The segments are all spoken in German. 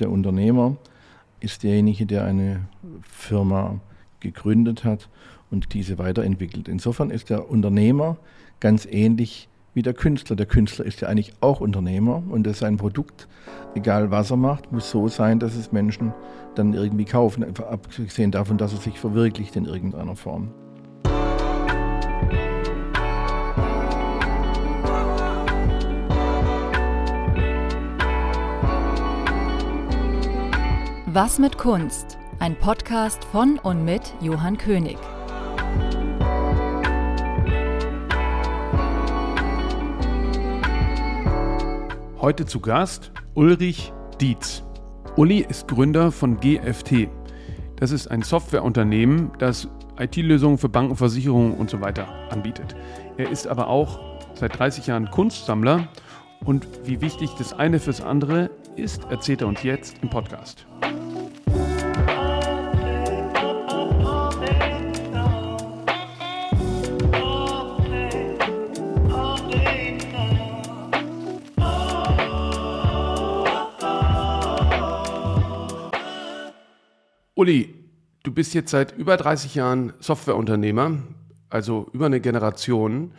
der Unternehmer ist derjenige, der eine Firma gegründet hat und diese weiterentwickelt. Insofern ist der Unternehmer ganz ähnlich wie der Künstler. Der Künstler ist ja eigentlich auch Unternehmer und das sein Produkt, egal was er macht, muss so sein, dass es Menschen dann irgendwie kaufen, abgesehen davon, dass er sich verwirklicht in irgendeiner Form. Was mit Kunst? Ein Podcast von und mit Johann König. Heute zu Gast Ulrich Dietz. Uli ist Gründer von GFT. Das ist ein Softwareunternehmen, das IT-Lösungen für Banken, Versicherungen und so weiter anbietet. Er ist aber auch seit 30 Jahren Kunstsammler und wie wichtig das eine fürs andere ist, erzählt er uns jetzt im Podcast. Uli, du bist jetzt seit über 30 Jahren Softwareunternehmer, also über eine Generation.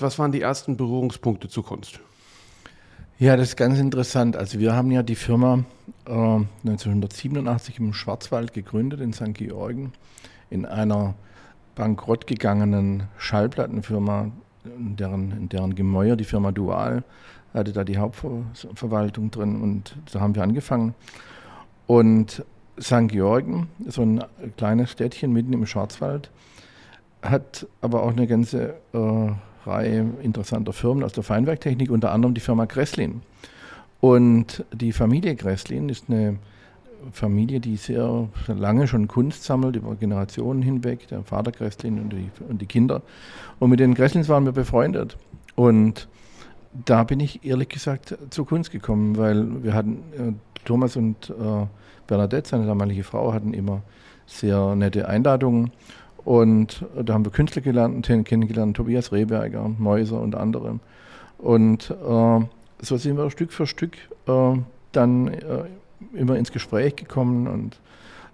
Was waren die ersten Berührungspunkte zur Kunst? Ja, das ist ganz interessant. Also wir haben ja die Firma äh, 1987 im Schwarzwald gegründet in St. Georgen in einer bankrott gegangenen Schallplattenfirma, in deren, in deren Gemäuer die Firma Dual hatte da die Hauptverwaltung drin und da haben wir angefangen. Und St. Georgen, so ein kleines Städtchen mitten im Schwarzwald, hat aber auch eine ganze äh, Reihe interessanter Firmen aus der Feinwerktechnik, unter anderem die Firma Gresslin. Und die Familie Gresslin ist eine Familie, die sehr lange schon Kunst sammelt, über Generationen hinweg, der Vater Gresslin und die, und die Kinder. Und mit den Gresslins waren wir befreundet. Und da bin ich ehrlich gesagt zur Kunst gekommen, weil wir hatten, äh, Thomas und äh, Bernadette, seine damalige Frau, hatten immer sehr nette Einladungen. Und da haben wir Künstler gelernt, kennengelernt, Tobias Rehberger, Mäuser und andere. Und äh, so sind wir Stück für Stück äh, dann äh, immer ins Gespräch gekommen. Und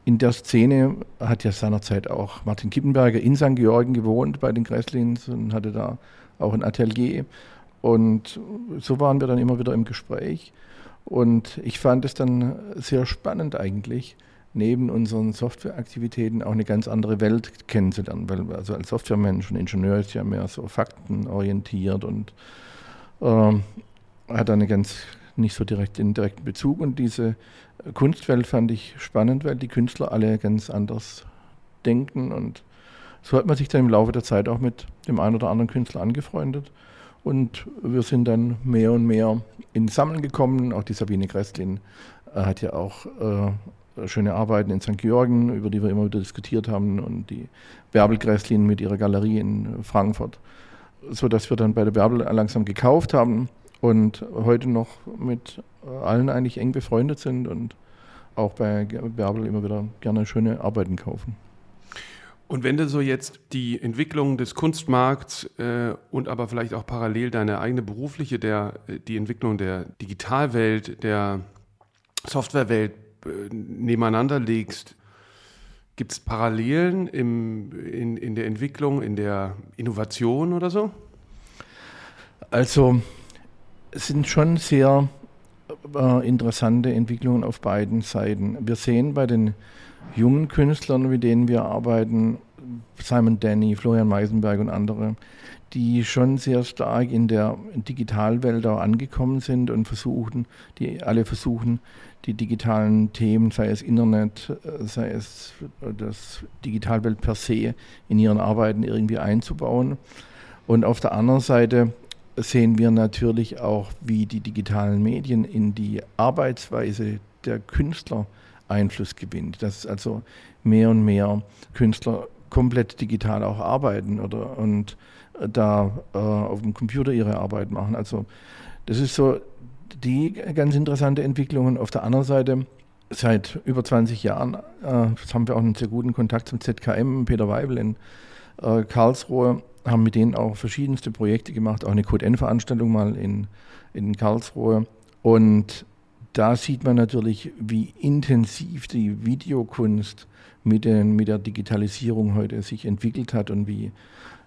in der Szene hat ja seinerzeit auch Martin Kippenberger in St. Georgen gewohnt bei den Gresslins und hatte da auch ein Atelier. Und so waren wir dann immer wieder im Gespräch. Und ich fand es dann sehr spannend eigentlich, neben unseren Softwareaktivitäten auch eine ganz andere Welt kennenzulernen. Weil also als Softwaremensch und Ingenieur ist ja mehr so faktenorientiert und äh, hat eine ganz nicht so direkt den direkten Bezug. Und diese Kunstwelt fand ich spannend, weil die Künstler alle ganz anders denken. Und so hat man sich dann im Laufe der Zeit auch mit dem einen oder anderen Künstler angefreundet. Und wir sind dann mehr und mehr ins Sammeln gekommen. Auch die Sabine Grestlin äh, hat ja auch äh, schöne Arbeiten in St. Georgen, über die wir immer wieder diskutiert haben. Und die Bärbel Grestlin mit ihrer Galerie in Frankfurt. Sodass wir dann bei der Bärbel langsam gekauft haben und heute noch mit allen eigentlich eng befreundet sind und auch bei Bärbel immer wieder gerne schöne Arbeiten kaufen. Und wenn du so jetzt die Entwicklung des Kunstmarkts äh, und aber vielleicht auch parallel deine eigene berufliche, der, äh, die Entwicklung der Digitalwelt, der Softwarewelt äh, nebeneinander legst, gibt es Parallelen im, in, in der Entwicklung, in der Innovation oder so? Also es sind schon sehr äh, interessante Entwicklungen auf beiden Seiten. Wir sehen bei den jungen Künstlern, mit denen wir arbeiten, Simon Denny, Florian Meisenberg und andere, die schon sehr stark in der Digitalwelt auch angekommen sind und versuchen, die alle versuchen, die digitalen Themen, sei es Internet, sei es das Digitalwelt per se, in ihren Arbeiten irgendwie einzubauen. Und auf der anderen Seite sehen wir natürlich auch, wie die digitalen Medien in die Arbeitsweise der Künstler äh, Einfluss gewinnt. Dass also mehr und mehr Künstler komplett digital auch arbeiten oder und da äh, auf dem Computer ihre Arbeit machen. Also das ist so die ganz interessante Entwicklung. Und auf der anderen Seite, seit über 20 Jahren äh, haben wir auch einen sehr guten Kontakt zum ZKM, Peter Weibel in äh, Karlsruhe, haben mit denen auch verschiedenste Projekte gemacht, auch eine Code-N-Veranstaltung mal in, in Karlsruhe. Und da sieht man natürlich, wie intensiv die Videokunst mit, den, mit der Digitalisierung heute sich entwickelt hat und wie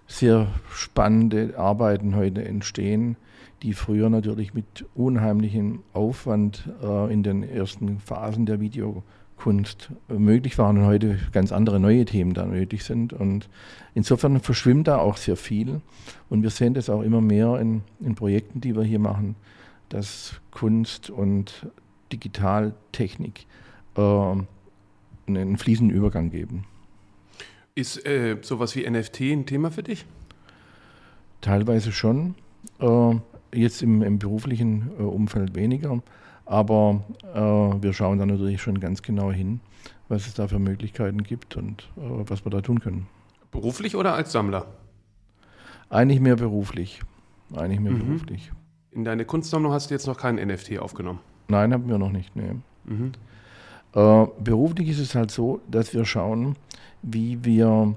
sehr spannende Arbeiten heute entstehen, die früher natürlich mit unheimlichem Aufwand äh, in den ersten Phasen der Videokunst äh, möglich waren und heute ganz andere neue Themen da nötig sind. Und insofern verschwimmt da auch sehr viel. Und wir sehen das auch immer mehr in, in Projekten, die wir hier machen, dass Kunst und Digitaltechnik äh, einen fließenden Übergang geben. Ist äh, sowas wie NFT ein Thema für dich? Teilweise schon. Äh, jetzt im, im beruflichen äh, Umfeld weniger. Aber äh, wir schauen da natürlich schon ganz genau hin, was es da für Möglichkeiten gibt und äh, was wir da tun können. Beruflich oder als Sammler? Eigentlich mehr beruflich. Eigentlich mehr mhm. beruflich. In deine Kunstsammlung hast du jetzt noch keinen NFT aufgenommen? Nein, haben wir noch nicht. Nee. Mhm. Äh, beruflich ist es halt so, dass wir schauen, wie wir,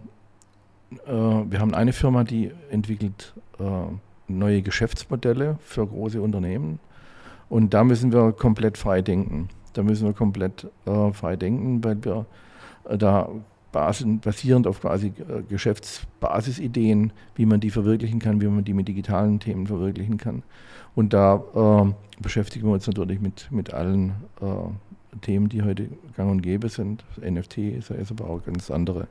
äh, wir haben eine Firma, die entwickelt äh, neue Geschäftsmodelle für große Unternehmen und da müssen wir komplett frei denken. Da müssen wir komplett äh, frei denken, weil wir äh, basierend auf quasi äh, Geschäftsbasisideen, wie man die verwirklichen kann, wie man die mit digitalen Themen verwirklichen kann. Und da äh, beschäftigen wir uns natürlich mit, mit allen äh, Themen, die heute gang und gäbe sind. NFT ist, ist aber auch ganz andere.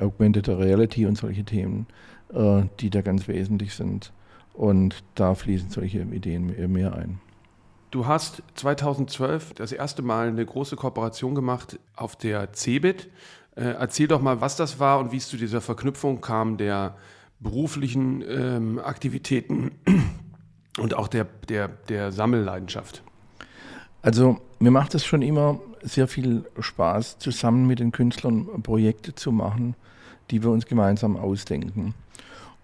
Augmented Reality und solche Themen, äh, die da ganz wesentlich sind. Und da fließen solche Ideen mehr ein. Du hast 2012 das erste Mal eine große Kooperation gemacht auf der CeBIT. Äh, erzähl doch mal, was das war und wie es zu dieser Verknüpfung kam der beruflichen ähm, Aktivitäten und auch der, der, der Sammelleidenschaft. Also mir macht es schon immer sehr viel Spaß, zusammen mit den Künstlern Projekte zu machen, die wir uns gemeinsam ausdenken.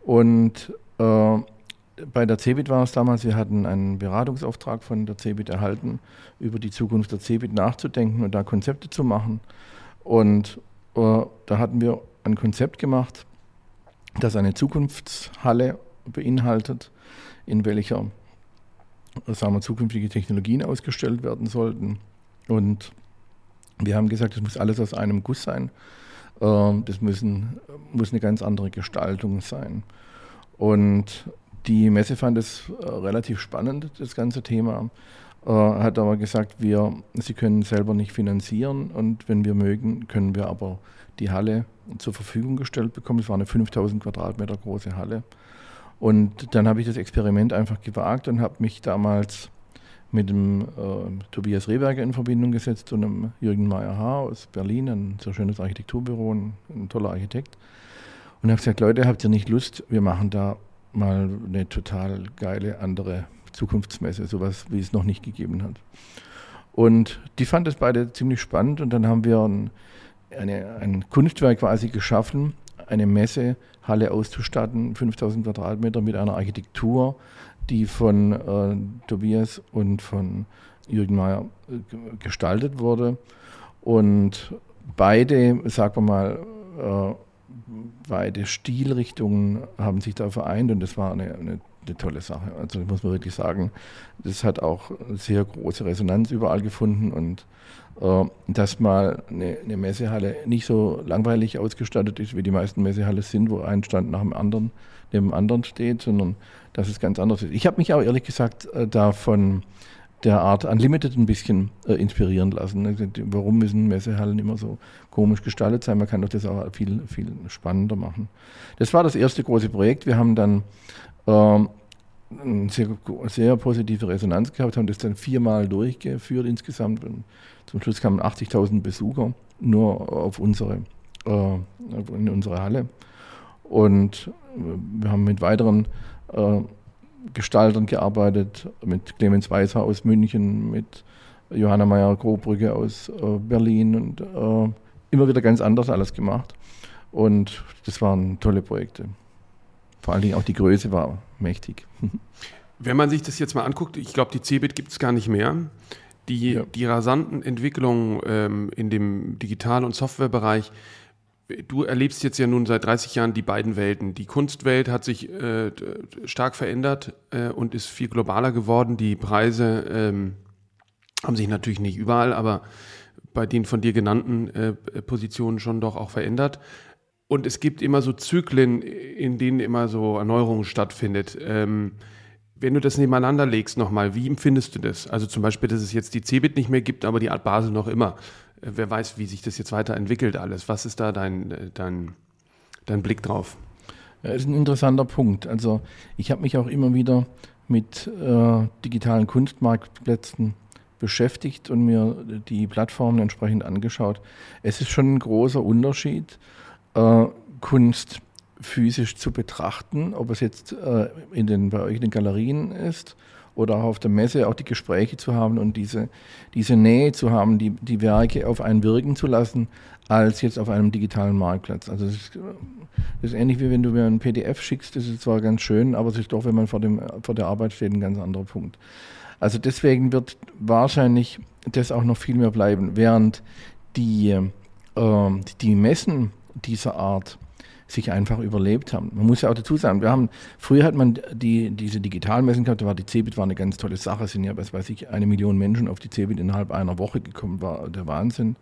Und äh, bei der CeBIT war es damals, wir hatten einen Beratungsauftrag von der CeBIT erhalten, über die Zukunft der CeBIT nachzudenken und da Konzepte zu machen. Und da hatten wir ein Konzept gemacht, das eine Zukunftshalle beinhaltet, in welcher sagen wir, zukünftige Technologien ausgestellt werden sollten. Und wir haben gesagt, das muss alles aus einem Guss sein. Äh, das müssen, muss eine ganz andere Gestaltung sein. Und die Messe fand es äh, relativ spannend, das ganze Thema, äh, hat aber gesagt, wir, sie können selber nicht finanzieren und wenn wir mögen, können wir aber die Halle zur Verfügung gestellt bekommen. Es war eine 5000 Quadratmeter große Halle. Und dann habe ich das Experiment einfach gewagt und habe mich damals mit dem äh, Tobias Rehberger in Verbindung gesetzt und dem Jürgen Meyer-Haar aus Berlin, ein sehr schönes Architekturbüro, ein, ein toller Architekt. Und habe gesagt, Leute, habt ihr nicht Lust, wir machen da mal eine total geile andere Zukunftsmesse, sowas wie es noch nicht gegeben hat. Und die fanden es beide ziemlich spannend und dann haben wir ein, eine, ein Kunstwerk quasi geschaffen, eine Messehalle auszustatten, 5000 Quadratmeter mit einer Architektur, die von äh, Tobias und von Jürgen Mayer äh, gestaltet wurde. Und beide, sagen wir mal, äh, beide Stilrichtungen haben sich da vereint und das war eine, eine, eine tolle Sache. Also das muss man wirklich sagen, das hat auch sehr große Resonanz überall gefunden und äh, dass mal eine, eine, Messehalle nicht so langweilig ausgestattet ist, wie die meisten Messehallen sind, wo ein Stand nach dem anderen neben dem anderen steht, sondern dass es ganz anders ist. Ich habe mich auch ehrlich gesagt äh, davon der Art Unlimited ein bisschen äh, inspirieren lassen. Also, warum müssen Messehallen immer so komisch gestaltet sein? Man kann doch das auch viel, viel spannender machen. Das war das erste große Projekt. Wir haben dann ähm, eine sehr, sehr positive Resonanz gehabt, haben das dann viermal durchgeführt insgesamt. Und zum Schluss kamen 80.000 Besucher nur auf unsere, äh, in unsere Halle. Und wir haben mit weiteren äh, Gestaltern gearbeitet, mit Clemens Weißer aus München, mit Johanna Meyer-Grobrücke aus äh, Berlin und äh, immer wieder ganz anders alles gemacht. Und das waren tolle Projekte. Vor allen Dingen auch die Größe war mächtig. Wenn man sich das jetzt mal anguckt, ich glaube, die CeBIT gibt es gar nicht mehr. Die, ja. die rasanten Entwicklungen ähm, in dem Digital- und Softwarebereich, du erlebst jetzt ja nun seit 30 Jahren die beiden Welten. Die Kunstwelt hat sich äh, stark verändert äh, und ist viel globaler geworden. Die Preise ähm, haben sich natürlich nicht überall, aber bei den von dir genannten äh, Positionen schon doch auch verändert. Und es gibt immer so Zyklen, in denen immer so Erneuerung stattfindet. Ähm, wenn du das nebeneinander legst nochmal, wie empfindest du das? Also zum Beispiel, dass es jetzt die CeBIT nicht mehr gibt, aber die Art Basel noch immer. Äh, wer weiß, wie sich das jetzt weiterentwickelt alles. Was ist da dein, äh, dein, dein Blick drauf? Ja, ist ein interessanter Punkt. Also ich habe mich auch immer wieder mit äh, digitalen Kunstmarktplätzen beschäftigt und mir die Plattformen entsprechend angeschaut. Es ist schon ein großer Unterschied, äh, Kunst physisch zu betrachten, ob es jetzt äh, in den, bei euch in den Galerien ist oder auch auf der Messe auch die Gespräche zu haben und diese, diese Nähe zu haben, die, die Werke auf einen wirken zu lassen, als jetzt auf einem digitalen Marktplatz. Also das ist, das ist ähnlich wie wenn du mir ein PDF schickst, das ist zwar ganz schön, aber es ist doch, wenn man vor, dem, vor der Arbeit steht, ein ganz anderer Punkt. Also deswegen wird wahrscheinlich das auch noch viel mehr bleiben, während die, äh, die Messen dieser Art sich einfach überlebt haben. Man muss ja auch dazu sagen, wir haben, früher hat man die, diese Digitalmessen gehabt, da war die CeBIT war eine ganz tolle Sache, sind ja, was weiß ich, eine Million Menschen auf die CeBIT innerhalb einer Woche gekommen, war der Wahnsinn.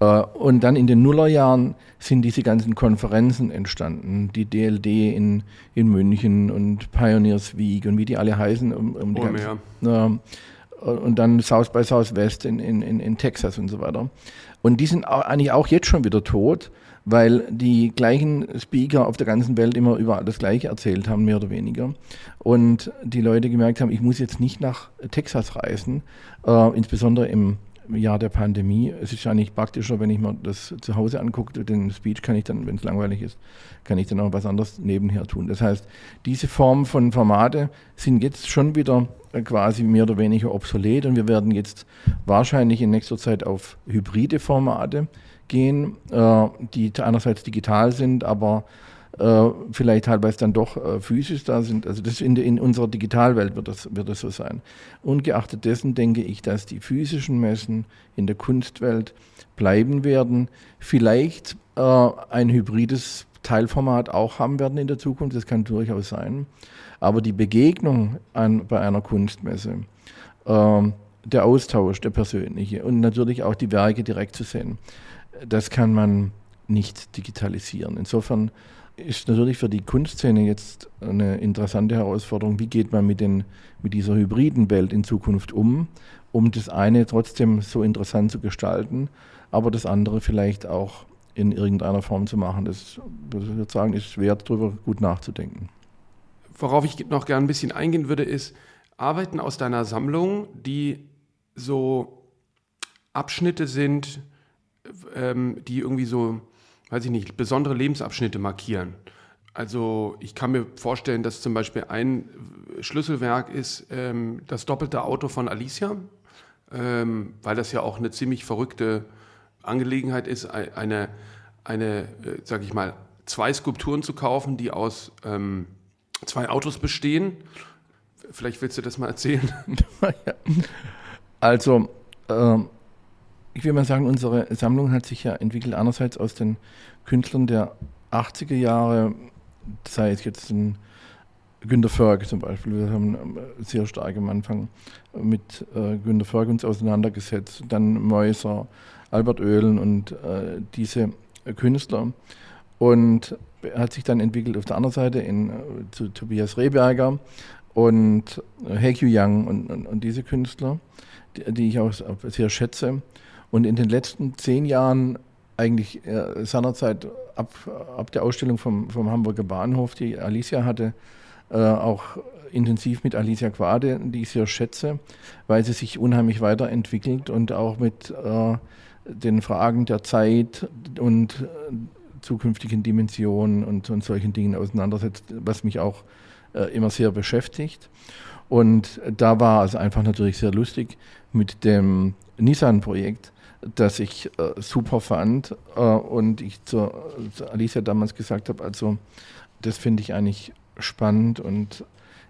Äh, und dann in den Nullerjahren sind diese ganzen Konferenzen entstanden, die DLD in, in München und Pioneers Week und wie die alle heißen. Um, um die oh, ganzen, äh, und dann South by Southwest in, in, in, Texas und so weiter. Und die sind eigentlich auch jetzt schon wieder tot, weil die gleichen Speaker auf der ganzen Welt immer überall das Gleiche erzählt haben, mehr oder weniger. Und die Leute gemerkt haben, ich muss jetzt nicht nach Texas reisen, äh, insbesondere im Jahr der Pandemie. Es ist eigentlich praktischer, wenn ich mir das zu Hause angucke. Den Speech kann ich dann, wenn es langweilig ist, kann ich dann auch was anderes nebenher tun. Das heißt, diese Form von Formate sind jetzt schon wieder quasi mehr oder weniger obsolet und wir werden jetzt wahrscheinlich in nächster Zeit auf hybride Formate gehen, äh, die einerseits digital sind, aber äh, vielleicht teilweise dann doch äh, physisch da sind. Also das in, in unserer Digitalwelt wird das, wird das so sein. Ungeachtet dessen denke ich, dass die physischen Messen in der Kunstwelt bleiben werden. Vielleicht äh, ein hybrides Teilformat auch haben werden in der Zukunft, das kann durchaus sein. Aber die Begegnung an, bei einer Kunstmesse, äh, der Austausch, der persönliche und natürlich auch die Werke direkt zu sehen, das kann man nicht digitalisieren. Insofern ist natürlich für die Kunstszene jetzt eine interessante Herausforderung, wie geht man mit, den, mit dieser hybriden Welt in Zukunft um, um das eine trotzdem so interessant zu gestalten, aber das andere vielleicht auch in irgendeiner Form zu machen. Das, das würde ich sagen, ist wert, darüber gut nachzudenken. Worauf ich noch gerne ein bisschen eingehen würde, ist Arbeiten aus deiner Sammlung, die so Abschnitte sind, ähm, die irgendwie so weiß ich nicht, besondere Lebensabschnitte markieren. Also ich kann mir vorstellen, dass zum Beispiel ein Schlüsselwerk ist ähm, das doppelte Auto von Alicia, ähm, weil das ja auch eine ziemlich verrückte Angelegenheit ist, eine, eine äh, sag ich mal, zwei Skulpturen zu kaufen, die aus ähm, zwei Autos bestehen. Vielleicht willst du das mal erzählen. also ähm, ich will mal sagen, unsere Sammlung hat sich ja entwickelt einerseits aus den Künstlern der 80er Jahre, sei es jetzt ein Günter Förg zum Beispiel. Wir haben sehr stark am Anfang mit äh, Günter Förg uns auseinandergesetzt. Dann Mäuser, Albert Oehlen und äh, diese Künstler. Und hat sich dann entwickelt auf der anderen Seite in, äh, zu Tobias Rehberger und äh, Hekyu Young und, und, und, diese Künstler, die, die ich auch sehr schätze. Und in den letzten zehn Jahren, eigentlich äh, seinerzeit ab, ab der Ausstellung vom, vom Hamburger Bahnhof, die Alicia hatte, äh, auch intensiv mit Alicia Quade, die ich sehr schätze, weil sie sich unheimlich weiterentwickelt und auch mit äh, den Fragen der Zeit und äh, zukünftigen Dimensionen und, und, solchen Dingen auseinandersetzt, was mich auch äh, immer sehr beschäftigt. Und da war es einfach natürlich sehr lustig mit dem Nissan-Projekt, das ich äh, super fand äh, und ich zu, zu, Alicia damals gesagt habe, also das finde ich eigentlich spannend und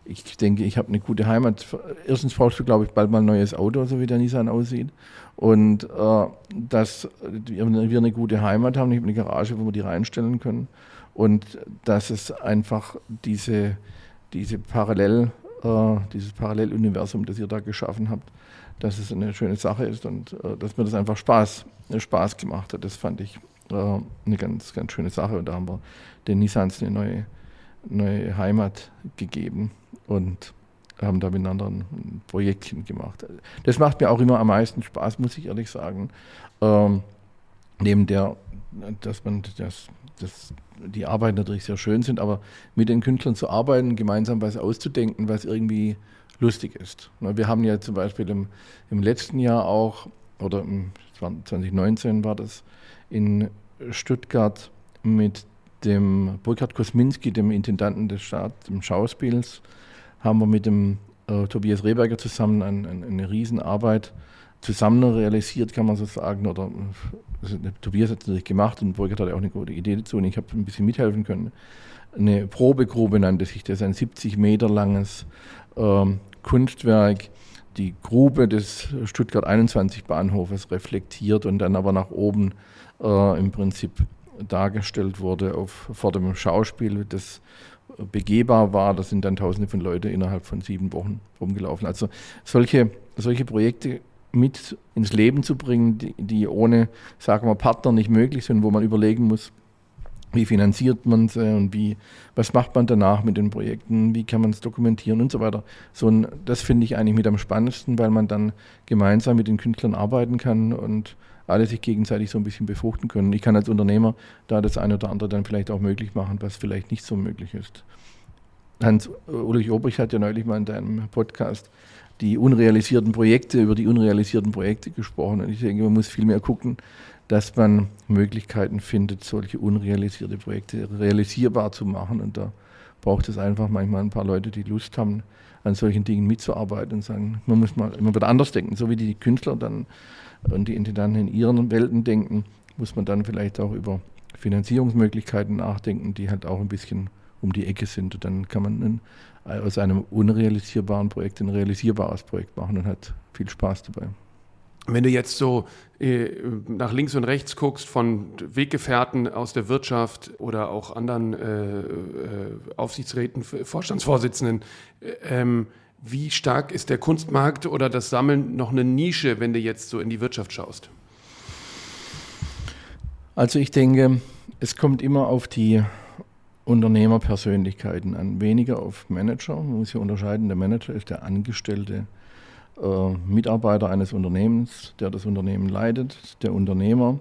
ich denke, ich habe eine gute Heimat. Erstens brauchst du, glaube ich, bald mal ein neues Auto, so wie der Nissan aussieht. Und äh, dass wir eine gute Heimat haben, ich habe eine Garage, wo wir die reinstellen können. Und dass es einfach diese, diese Parallel- äh, dieses Paralleluniversum, das ihr da geschaffen habt, dass es eine schöne Sache ist und äh, dass mir das einfach Spaß, Spaß gemacht hat. Das fand ich äh, eine ganz, ganz schöne Sache. Und da haben wir den Nissans eine neue, neue Heimat gegeben und haben da miteinander ein Projektchen gemacht. Das macht mir auch immer am meisten Spaß, muss ich ehrlich sagen. Ähm, neben der, dass man das, das, die Arbeiten natürlich sehr schön sind, aber mit den Künstlern zu arbeiten, gemeinsam was auszudenken, was irgendwie lustig ist. Wir haben ja zum Beispiel im, im letzten Jahr auch, oder im 2019 war das, in Stuttgart mit dem Burkhard Kosminski, dem Intendanten des Staats, dem Schauspiels, haben wir mit dem äh, Tobias Rehberger zusammen ein, ein, eine Riesenarbeit zusammen realisiert, kann man so sagen. Oder also, Tobias hat es natürlich gemacht und Burkhard hatte auch eine gute Idee dazu und ich habe ein bisschen mithelfen können. Eine Probegrube nannte sich das, ein 70 Meter langes ähm, Kunstwerk, die Grube des Stuttgart 21 Bahnhofes reflektiert und dann aber nach oben äh, im Prinzip dargestellt wurde auf, vor dem Schauspiel, das begehbar war. Da sind dann tausende von Leuten innerhalb von sieben Wochen rumgelaufen. Also solche, solche Projekte mit ins Leben zu bringen, die, die ohne, sagen wir, Partner nicht möglich sind, wo man überlegen muss, wie finanziert man sie und wie, was macht man danach mit den Projekten, wie kann man es dokumentieren und so weiter. So ein, das finde ich eigentlich mit am spannendsten, weil man dann gemeinsam mit den Künstlern arbeiten kann und alle sich gegenseitig so ein bisschen befruchten können. Ich kann als Unternehmer da das eine oder andere dann vielleicht auch möglich machen, was vielleicht nicht so möglich ist. Hans Ulrich Obrich hat ja neulich mal in deinem Podcast die unrealisierten Projekte, über die unrealisierten Projekte gesprochen. Und ich denke, man muss viel mehr gucken, dass man Möglichkeiten findet, solche unrealisierte Projekte realisierbar zu machen. Und da braucht es einfach manchmal ein paar Leute, die Lust haben, an solchen Dingen mitzuarbeiten und sagen, man muss mal immer wieder anders denken. So wie die Künstler dann und die Intendanten in ihren Welten denken, muss man dann vielleicht auch über Finanzierungsmöglichkeiten nachdenken, die halt auch ein bisschen um die Ecke sind. Und dann kann man aus einem unrealisierbaren Projekt ein realisierbares Projekt machen und hat viel Spaß dabei. Wenn du jetzt so äh, nach links und rechts guckst von Weggefährten aus der Wirtschaft oder auch anderen äh, äh, Aufsichtsräten, Vorstandsvorsitzenden, äh, ähm, wie stark ist der Kunstmarkt oder das Sammeln noch eine Nische, wenn du jetzt so in die Wirtschaft schaust? Also ich denke, es kommt immer auf die Unternehmerpersönlichkeiten an, weniger auf Manager. Man muss hier unterscheiden, der Manager ist der Angestellte äh, Mitarbeiter eines Unternehmens, der das Unternehmen leitet. Der Unternehmer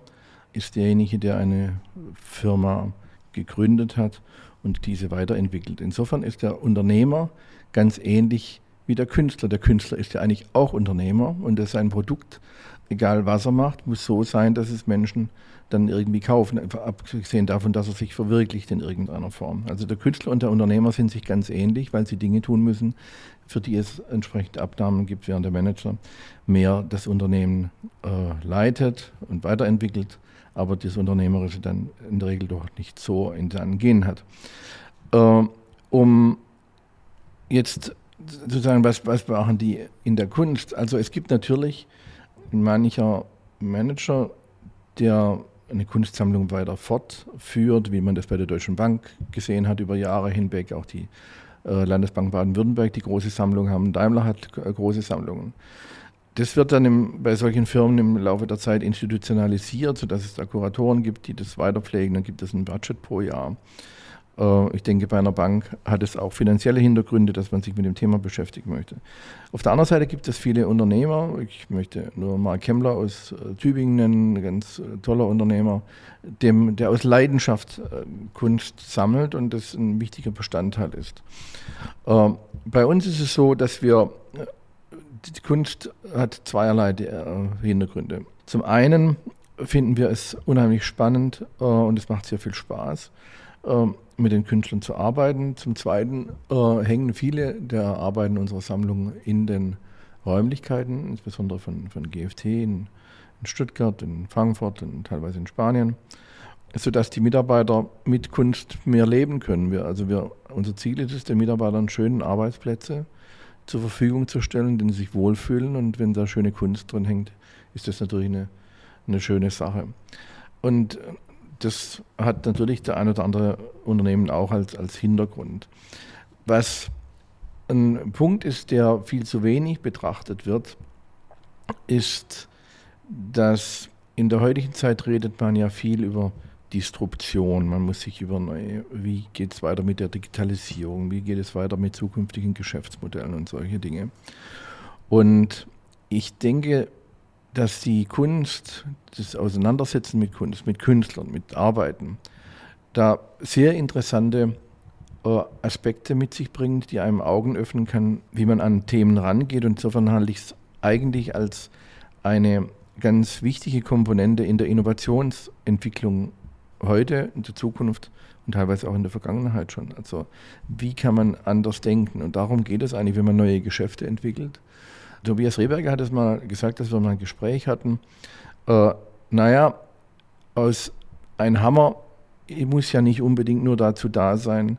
ist derjenige, der eine Firma gegründet hat und diese weiterentwickelt. Insofern ist der Unternehmer ganz ähnlich wie der Künstler. Der Künstler ist ja eigentlich auch Unternehmer und sein Produkt, egal was er macht, muss so sein, dass es Menschen dann irgendwie kaufen, abgesehen davon, dass er sich verwirklicht in irgendeiner Form. Also der Künstler und der Unternehmer sind sich ganz ähnlich, weil sie Dinge tun müssen, für die es entsprechende Abnahmen gibt, während der Manager mehr das Unternehmen äh, leitet und weiterentwickelt, aber das Unternehmerische dann in der Regel doch nicht so in seinen Genen hat. Äh, um jetzt zu sagen, was, was machen die in der Kunst? Also es gibt natürlich mancher Manager, der eine Kunstsammlung weiter fortführt, wie man das bei der Deutschen Bank gesehen hat über Jahre hinweg, auch die äh, Landesbank Baden-Württemberg die große Sammlung haben, Daimler hat äh, große Sammlungen. Das wird dann im, bei solchen Firmen im Laufe der Zeit institutionalisiert, sodass es da Kuratoren gibt, die das weiterpflegen. Dann gibt es ein Budget pro Jahr. Äh, ich denke, bei einer Bank hat es auch finanzielle Hintergründe, dass man sich mit dem Thema beschäftigen möchte. Auf der anderen Seite gibt es viele Unternehmer. Ich möchte nur Mark Kemmler aus äh, Tübingen nennen, ein ganz äh, toller Unternehmer, dem, der aus Leidenschaft Kunst sammelt und das ein wichtiger Bestandteil ist. Bei uns ist es so, dass wir, die Kunst hat zweierlei Hintergründe. Zum einen finden wir es unheimlich spannend und es macht sehr viel Spaß mit den Künstlern zu arbeiten. Zum Zweiten äh, hängen viele der Arbeiten unserer Sammlung in den Räumlichkeiten, insbesondere von, von GFT in, in Stuttgart, in Frankfurt und teilweise in Spanien, sodass die Mitarbeiter mit Kunst mehr leben können. Wir, also wir, unser Ziel ist es, den Mitarbeitern schöne Arbeitsplätze zur Verfügung zu stellen, denen sie sich wohlfühlen. Und wenn da schöne Kunst drin hängt, ist das natürlich eine, eine schöne Sache. Und das hat natürlich der ein oder andere Unternehmen auch als, als Hintergrund. Was ein Punkt ist, der viel zu wenig betrachtet wird, ist, dass in der heutigen Zeit redet man ja viel über Disruption. Man muss sich über neue, wie geht es weiter mit der Digitalisierung, wie geht es weiter mit zukünftigen Geschäftsmodellen und solche Dinge. Und ich denke, dass die Kunst, das Auseinandersetzen mit Kunst, mit Künstlern, mit Arbeiten, da sehr interessante äh, Aspekte mit sich bringt, die einem Augen öffnen kann, wie man an Themen rangeht. Und insofern halte ich es eigentlich als eine ganz wichtige Komponente in der Innovationsentwicklung heute, in der Zukunft und teilweise auch in der Vergangenheit schon. Also wie kann man anders denken? Und darum geht es eigentlich, wenn man neue Geschäfte entwickelt. Tobias Rehberger hat es mal gesagt, dass wir mal ein Gespräch hatten. Äh, naja, aus ein Hammer muss ja nicht unbedingt nur dazu da sein,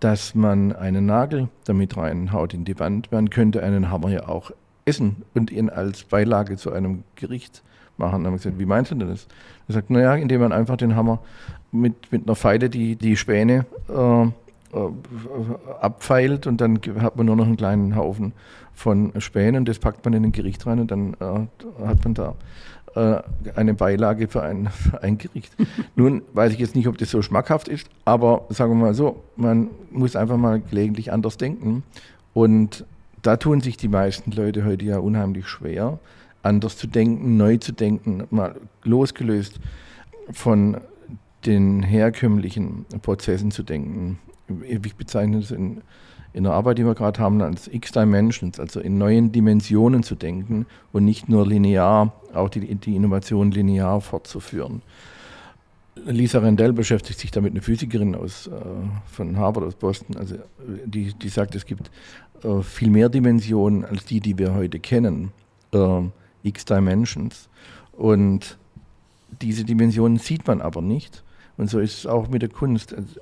dass man einen Nagel damit reinhaut in die Wand. Man könnte einen Hammer ja auch essen und ihn als Beilage zu einem Gericht machen. Dann haben wir gesagt, wie meinst du denn das? Er sagt, naja, indem man einfach den Hammer mit, mit einer Feile die, die Späne äh, äh, abfeilt und dann hat man nur noch einen kleinen Haufen von Spänen und das packt man in ein Gericht rein und dann äh, hat man da äh, eine Beilage für ein, für ein Gericht. Nun weiß ich jetzt nicht, ob das so schmackhaft ist, aber sagen wir mal so, man muss einfach mal gelegentlich anders denken und da tun sich die meisten Leute heute ja unheimlich schwer, anders zu denken, neu zu denken, mal losgelöst von den herkömmlichen Prozessen zu denken. Ich bezeichne das in, in der Arbeit, die wir gerade haben, als X-Dimensions, also in neuen Dimensionen zu denken und nicht nur linear, auch die, die Innovation linear fortzuführen. Lisa Rendell beschäftigt sich damit, eine Physikerin aus, äh, von Harvard aus Boston. Also die, die sagt, es gibt äh, viel mehr Dimensionen als die, die wir heute kennen. Äh, X Dimensions. Und diese Dimensionen sieht man aber nicht. Und so ist es auch mit der Kunst. Also,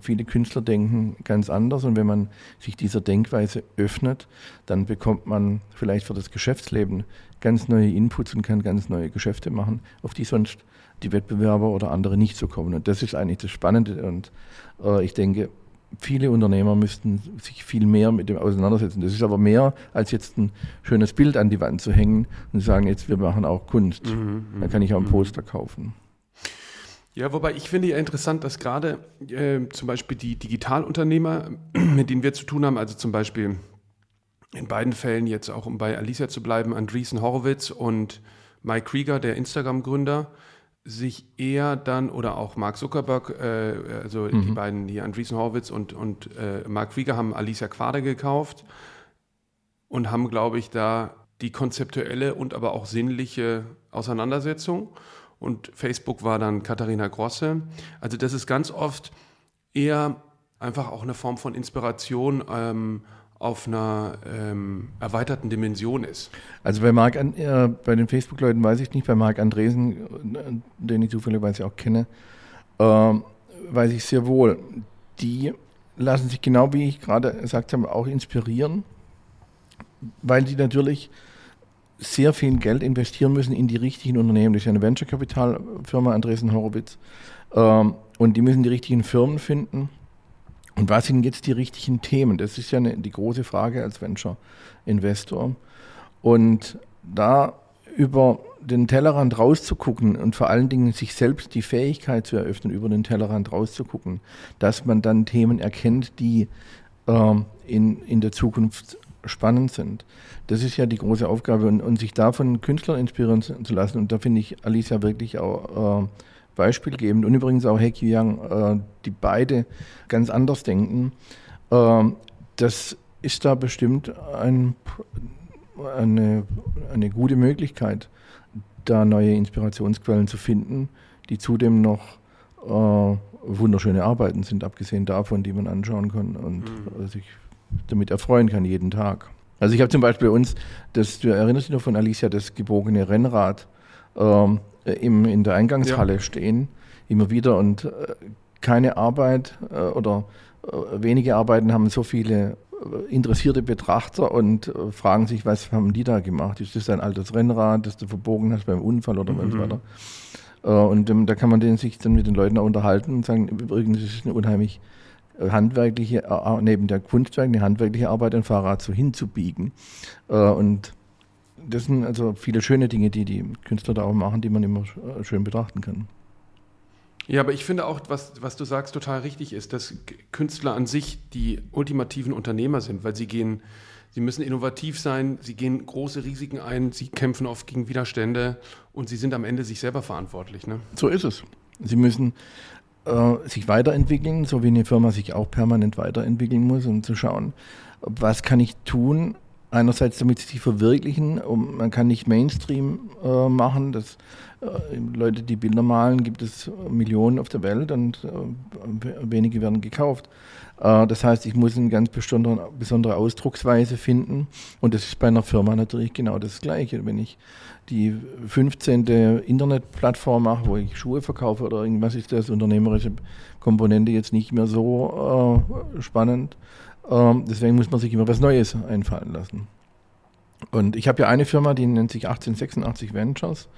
viele Künstler denken ganz anders und wenn man sich dieser Denkweise öffnet, dann bekommt man vielleicht für das Geschäftsleben ganz neue Inputs und kann ganz neue Geschäfte machen, auf die sonst die Wettbewerber oder andere nicht so kommen. Und das ist eigentlich das Spannende. Und äh, ich denke, viele Unternehmer müssten sich viel mehr mit dem auseinandersetzen. Das ist aber mehr, als jetzt ein schönes Bild an die Wand zu hängen und zu sagen, jetzt wir machen auch Kunst. Mhm, Dann kann ich auch ein mhm. Poster kaufen. Ja, wobei ich finde ja interessant, dass gerade äh, zum Beispiel die Digitalunternehmer, mit denen wir zu tun haben, also zum Beispiel in beiden Fällen jetzt auch, um bei Alicia zu bleiben, Andreessen Horowitz und Mike Krieger, der Instagram-Gründer, sich eher dann, oder auch Mark Zuckerberg, äh, also mhm. die beiden hier, Andreessen Horowitz und, und äh, Mark Krieger, haben Alicia Quader gekauft und haben, glaube ich, da die konzeptuelle und aber auch sinnliche Auseinandersetzung und Facebook war dann Katharina Grosse. Also das ist ganz oft eher einfach auch eine Form von Inspiration ähm, auf einer ähm, erweiterten Dimension ist. Also bei Marc, äh, bei den Facebook-Leuten weiß ich nicht, bei Marc Andresen, äh, den ich zufälligerweise auch kenne, äh, weiß ich sehr wohl. Die lassen sich genau wie ich gerade gesagt habe auch inspirieren, weil sie natürlich sehr viel Geld investieren müssen in die richtigen Unternehmen. Das ist eine Venture-Kapital-Firma, Andresen Horowitz. Ähm, und die müssen die richtigen Firmen finden. Und was sind jetzt die richtigen Themen? Das ist ja eine, die große Frage als Venture-Investor. Und da über den Tellerrand rauszugucken und vor allen Dingen sich selbst die Fähigkeit zu eröffnen, über den Tellerrand rauszugucken, dass man dann Themen erkennt, die äh, in, in der Zukunft spannend sind. Das ist ja die große Aufgabe und, und sich davon Künstlern inspirieren zu, lassen. Und da finde ich Alicia wirklich auch äh, beispielgebend und übrigens auch Heki Yang, äh, die beide ganz anders denken. Äh, das ist da bestimmt ein, eine, eine gute Möglichkeit, da neue Inspirationsquellen zu finden, die zudem noch äh, wunderschöne Arbeiten sind, abgesehen davon, die man anschauen kann und mhm. sich damit erfreuen kann jeden Tag. Also ich habe zum Beispiel bei uns, das, du erinnerst dich noch von Alicia, das gebogene Rennrad ähm, im, in der Eingangshalle ja. stehen, immer wieder und äh, keine Arbeit äh, oder äh, wenige Arbeiten haben so viele äh, interessierte Betrachter und äh, fragen sich, was haben die da gemacht? Ist das ein altes Rennrad, das du verbogen hast beim Unfall oder mhm. so weiter? Äh, und ähm, da kann man den, sich dann mit den Leuten auch unterhalten und sagen, übrigens ist es eine unheimlich handwerkliche, neben der Kunstwerk, eine handwerkliche Arbeit ein Fahrrad so hinzubiegen. Und das sind also viele schöne Dinge, die die Künstler da auch machen, die man immer schön betrachten kann. Ja, aber ich finde auch, was, was du sagst, total richtig ist, dass Künstler an sich die ultimativen Unternehmer sind, weil sie gehen, sie müssen innovativ sein, sie gehen große Risiken ein, sie kämpfen oft gegen Widerstände und sie sind am Ende sich selber verantwortlich. Ne? So ist es. Sie müssen äh, sich weiterentwickeln, so wie eine Firma sich auch permanent weiterentwickeln muss, um zu schauen, was kann ich tun, einerseits damit sie sich verwirklichen, um, man kann nicht Mainstream äh, machen, das äh, Leute, die Bilder malen, gibt es Millionen auf der Welt und äh, wenige werden gekauft. Äh, das heißt, ich muss eine ganz besondere, besondere Ausdrucksweise finden und das ist bei einer Firma natürlich genau das Gleiche. Wenn ich die 15. Internetplattform mache, wo ich Schuhe verkaufe oder irgendwas, ist das unternehmerische Komponente jetzt nicht mehr so spannend. Ähm, deswegen muss man sich immer was Neues einfallen lassen. Und ich habe ja eine Firma, die nennt sich 1886 Ventures,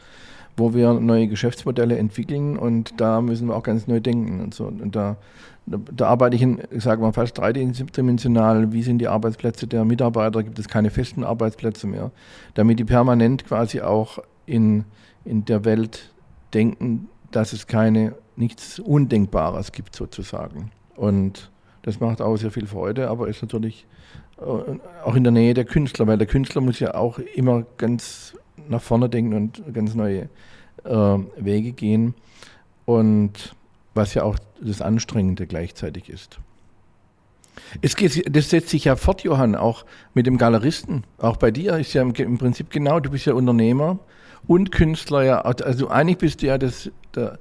wo wir neue Geschäftsmodelle entwickeln und da müssen wir auch ganz neu denken und so. Und da, da arbeite ich in, ich sage mal, fast dreidimensional. Wie sind die Arbeitsplätze der Mitarbeiter? Gibt es keine festen Arbeitsplätze mehr? Damit die permanent quasi auch in, in der Welt denken, dass es keine, nichts Undenkbares gibt sozusagen. Und das macht auch sehr viel Freude, aber ist natürlich äh, auch in der Nähe der Künstler, weil der Künstler muss ja auch immer ganz nach vorne denken und ganz neue äh, Wege gehen. Und was ja auch das Anstrengende gleichzeitig ist. Es geht, das setzt sich ja fort, Johann, auch mit dem Galeristen. Auch bei dir ist ja im, Prinzip genau, du bist ja Unternehmer und Künstler, ja. Also eigentlich bist du ja das, der,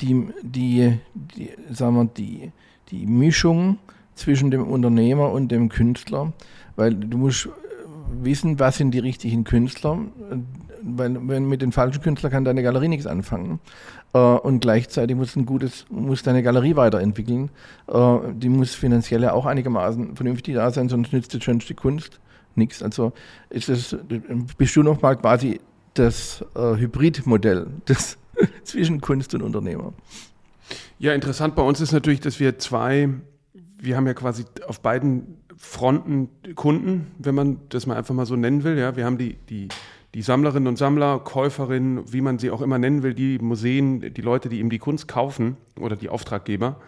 die, die, die, sagen wir, die, die Mischung zwischen dem Unternehmer und dem Künstler, weil du musst wissen, was sind die richtigen Künstler, weil wenn mit den falschen Künstlern kann deine Galerie nichts anfangen. Äh, und gleichzeitig muss ein gutes, muss deine Galerie weiterentwickeln. Äh, die muss finanziell ja auch einigermaßen vernünftig da sein, sonst nützt die schönste Kunst nichts. Also ist das, bist du noch mal quasi das äh, Hybridmodell zwischen Kunst und Unternehmer. Ja, interessant bei uns ist natürlich, dass wir zwei, wir haben ja quasi auf beiden Fronten Kunden, wenn man das mal einfach mal so nennen will. Ja, wir haben die, die, die Sammlerinnen und Sammler, Käuferinnen, wie man sie auch immer nennen will, die Museen, die Leute, die eben die Kunst kaufen oder die Auftraggeber.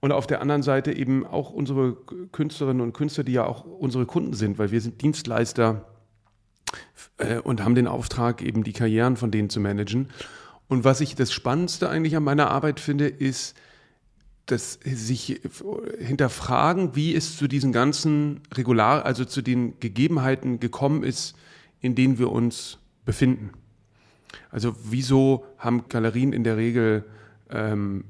Und auf der anderen Seite eben auch unsere Künstlerinnen und Künstler, die ja auch unsere Kunden sind, weil wir sind Dienstleister äh, und haben den Auftrag, eben die Karrieren von denen zu managen. Und was ich das Spannendste eigentlich an meiner Arbeit finde, ist, dass sich hinterfragen, wie es zu diesen ganzen Regular, also zu den Gegebenheiten gekommen ist, in denen wir uns befinden. Also wieso haben Galerien in der Regel ähm,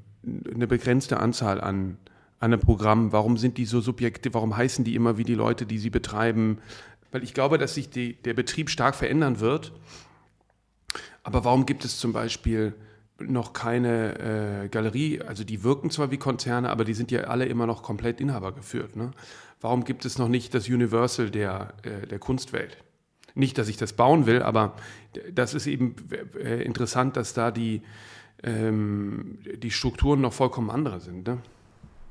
eine begrenzte Anzahl an, an einem Programm? Warum sind die so subjektiv? Warum heißen die immer wie die Leute, die sie betreiben? Weil ich glaube, dass sich die, der Betrieb stark verändern wird aber warum gibt es zum Beispiel noch keine äh, Galerie? Also die wirken zwar wie Konzerne, aber die sind ja alle immer noch komplett inhabergeführt. Ne? Warum gibt es noch nicht das Universal der, äh, der Kunstwelt? Nicht, dass ich das bauen will, aber das ist eben äh, interessant, dass da die, ähm, die Strukturen noch vollkommen andere sind. Ne?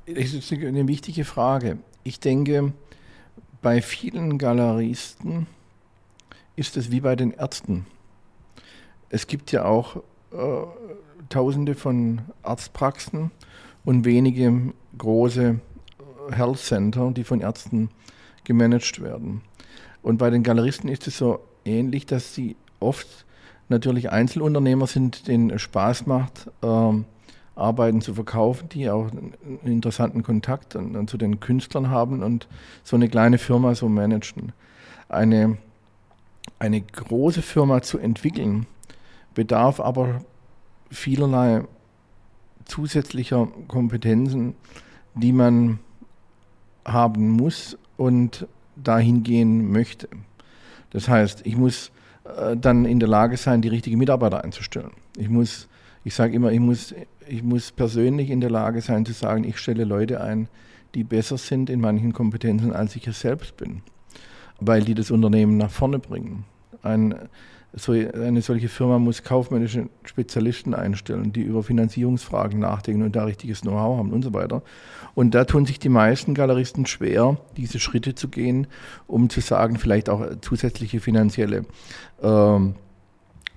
Das ist eine wichtige Frage. Ich denke, bei vielen Galeristen ist es wie bei den Ärzten es gibt ja auch äh, Tausende von Arztpraxen und wenige große Health Center, die von Ärzten gemanagt werden. Und bei den Galeristen ist es so ähnlich, dass sie oft natürlich Einzelunternehmer sind, denen es Spaß macht, äh, Arbeiten zu verkaufen, die auch einen interessanten Kontakt an, an zu den Künstlern haben und so eine kleine Firma so managen. Eine, eine große Firma zu entwickeln, bedarf aber vielerlei zusätzlicher Kompetenzen, die man haben muss und dahin gehen möchte. Das heißt, ich muss äh, dann in der Lage sein, die richtigen Mitarbeiter einzustellen. Ich muss, ich sage immer, ich muss, ich muss persönlich in der Lage sein zu sagen, ich stelle Leute ein, die besser sind in manchen Kompetenzen, als ich es selbst bin, weil die das Unternehmen nach vorne bringen. Ein, so eine solche Firma muss kaufmännische Spezialisten einstellen, die über Finanzierungsfragen nachdenken und da richtiges Know-how haben und so weiter. Und da tun sich die meisten Galeristen schwer, diese Schritte zu gehen, um zu sagen, vielleicht auch zusätzliche finanzielle ähm,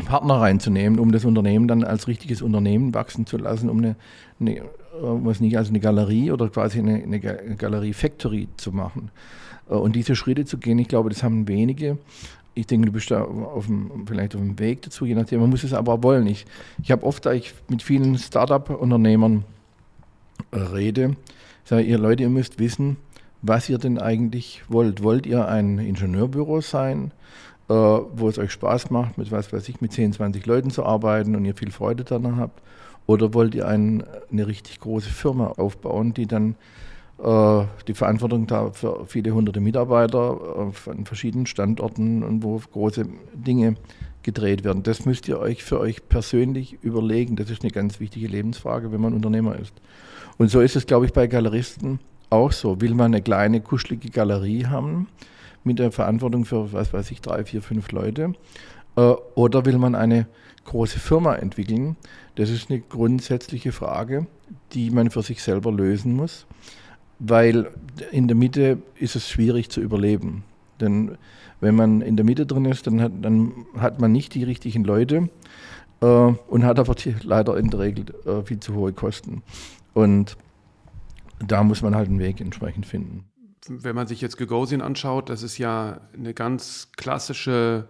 Partner reinzunehmen, um das Unternehmen dann als richtiges Unternehmen wachsen zu lassen, um eine, eine was nicht, also eine Galerie oder quasi eine, eine Galerie-Factory zu machen. Äh, und diese Schritte zu gehen, ich glaube, das haben wenige ich denke, du bist da auf dem, vielleicht auf dem Weg dazu, je nachdem. Man muss es aber wollen. Ich, ich habe oft, da ich mit vielen Startup-Unternehmern rede, sage ihr Leute, ihr müsst wissen, was ihr denn eigentlich wollt. Wollt ihr ein Ingenieurbüro sein, äh, wo es euch Spaß macht, mit was weiß ich, mit 10, 20 Leuten zu arbeiten und ihr viel Freude daran habt? Oder wollt ihr ein, eine richtig große Firma aufbauen, die dann die Verantwortung da für viele hunderte Mitarbeiter an verschiedenen Standorten wo große Dinge gedreht werden. Das müsst ihr euch für euch persönlich überlegen. Das ist eine ganz wichtige Lebensfrage, wenn man Unternehmer ist. Und so ist es, glaube ich, bei Galeristen auch so. Will man eine kleine, kuschelige Galerie haben mit der Verantwortung für, was weiß ich, drei, vier, fünf Leute? Äh, oder will man eine große Firma entwickeln? Das ist eine grundsätzliche Frage, die man für sich selber lösen muss weil in der Mitte ist es schwierig zu überleben. Denn wenn man in der Mitte drin ist, dann hat, dann hat man nicht die richtigen Leute äh, und hat aber die, leider in der Regel äh, viel zu hohe Kosten. Und da muss man halt einen Weg entsprechend finden. Wenn man sich jetzt Gagosian anschaut, das ist ja eine ganz klassische